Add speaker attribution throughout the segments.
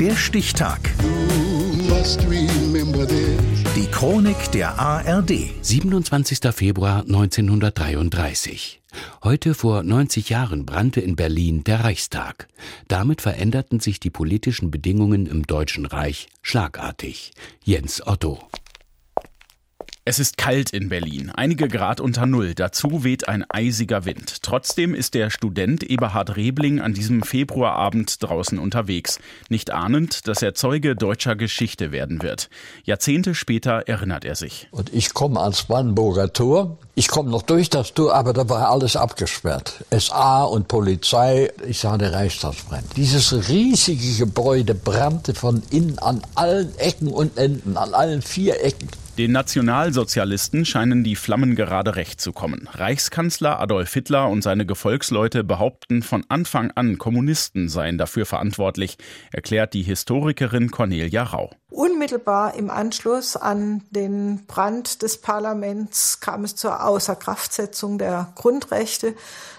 Speaker 1: Der Stichtag. Die Chronik der ARD.
Speaker 2: 27. Februar 1933. Heute vor 90 Jahren brannte in Berlin der Reichstag. Damit veränderten sich die politischen Bedingungen im Deutschen Reich schlagartig. Jens Otto.
Speaker 3: Es ist kalt in Berlin, einige Grad unter Null, dazu weht ein eisiger Wind. Trotzdem ist der Student Eberhard Rebling an diesem Februarabend draußen unterwegs, nicht ahnend, dass er Zeuge deutscher Geschichte werden wird. Jahrzehnte später erinnert er sich.
Speaker 4: Und ich komme ans Brandenburger Tor. Ich komme noch durch das Tor, aber da war alles abgesperrt. SA und Polizei, ich sah der Reichstagsbrand. Dieses riesige Gebäude brannte von innen an allen Ecken und Enden, an allen vier Ecken.
Speaker 3: Den Nationalsozialisten scheinen die Flammen gerade recht zu kommen. Reichskanzler Adolf Hitler und seine Gefolgsleute behaupten von Anfang an, Kommunisten seien dafür verantwortlich, erklärt die Historikerin Cornelia Rau.
Speaker 5: Unmittelbar im Anschluss an den Brand des Parlaments kam es zur Außerkraftsetzung der Grundrechte.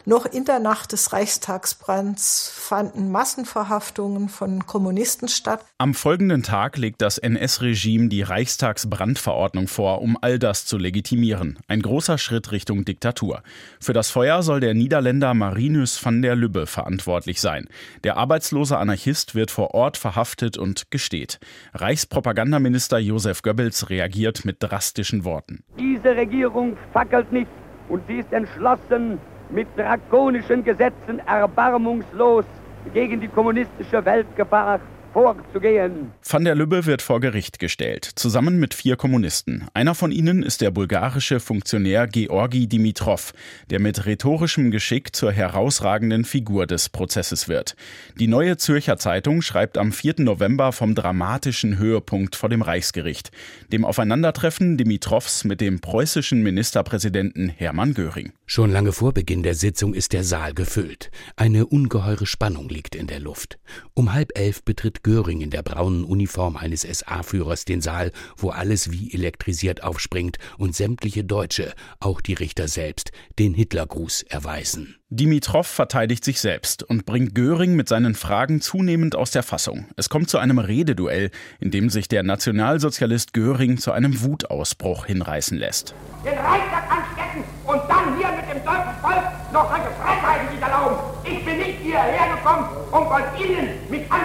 Speaker 5: Noch in der Nacht des Reichstagsbrands fanden Massenverhaftungen von Kommunisten statt.
Speaker 3: Am folgenden Tag legt das NS-Regime die Reichstagsbrandverordnung vor, um all das zu legitimieren. Ein großer Schritt Richtung Diktatur. Für das Feuer soll der Niederländer Marinus van der Lübbe verantwortlich sein. Der arbeitslose Anarchist wird vor Ort verhaftet und gesteht. Reichspropagandaminister Josef Goebbels reagiert mit drastischen Worten.
Speaker 6: Diese Regierung fackelt nicht und sie ist entschlossen, mit drakonischen Gesetzen erbarmungslos gegen die kommunistische Weltgefahr vorzugehen.
Speaker 3: Van der Lübbe wird vor Gericht gestellt, zusammen mit vier Kommunisten. Einer von ihnen ist der bulgarische Funktionär Georgi Dimitrov, der mit rhetorischem Geschick zur herausragenden Figur des Prozesses wird. Die Neue Zürcher Zeitung schreibt am 4. November vom dramatischen Höhepunkt vor dem Reichsgericht, dem Aufeinandertreffen Dimitrovs mit dem preußischen Ministerpräsidenten Hermann Göring.
Speaker 2: Schon lange vor Beginn der Sitzung ist der Saal gefüllt. Eine ungeheure Spannung liegt in der Luft. Um halb elf betritt Göring in der braunen Uniform eines SA-Führers den Saal, wo alles wie elektrisiert aufspringt und sämtliche Deutsche, auch die Richter selbst, den Hitlergruß erweisen.
Speaker 3: Dimitrov verteidigt sich selbst und bringt Göring mit seinen Fragen zunehmend aus der Fassung. Es kommt zu einem Rededuell, in dem sich der Nationalsozialist Göring zu einem Wutausbruch hinreißen lässt.
Speaker 6: Den Reichstag anstecken und dann hier mit dem deutschen Volk noch solche Freiheiten sich erlauben. Ich bin nicht hierher gekommen, um von Ihnen lassen.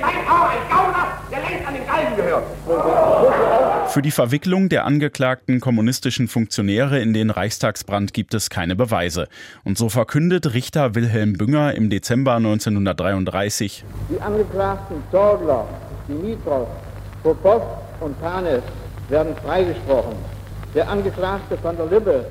Speaker 6: Sie sind in meinen Augen ein Gauner, der längst an den Galgen gehört.
Speaker 3: Für die Verwicklung der angeklagten kommunistischen Funktionäre in den Reichstagsbrand gibt es keine Beweise. Und so verkündet Richter Wilhelm Bünger im Dezember 1933,
Speaker 7: Die Angeklagten Torgler, Dimitrov, Popov und Panes werden freigesprochen. Der Angeklagte von der Lübbe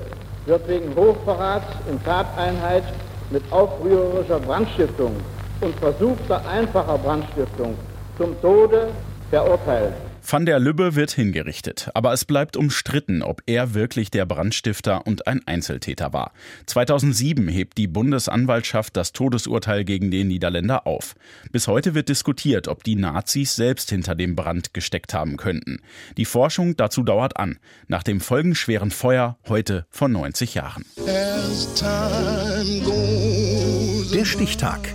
Speaker 7: wird wegen Hochverrats in Tateinheit mit aufrührerischer Brandstiftung und versuchter einfacher Brandstiftung zum Tode verurteilt.
Speaker 3: Van der Lübbe wird hingerichtet, aber es bleibt umstritten, ob er wirklich der Brandstifter und ein Einzeltäter war. 2007 hebt die Bundesanwaltschaft das Todesurteil gegen den Niederländer auf. Bis heute wird diskutiert, ob die Nazis selbst hinter dem Brand gesteckt haben könnten. Die Forschung dazu dauert an, nach dem folgenschweren Feuer heute vor 90 Jahren.
Speaker 1: Der Stichtag.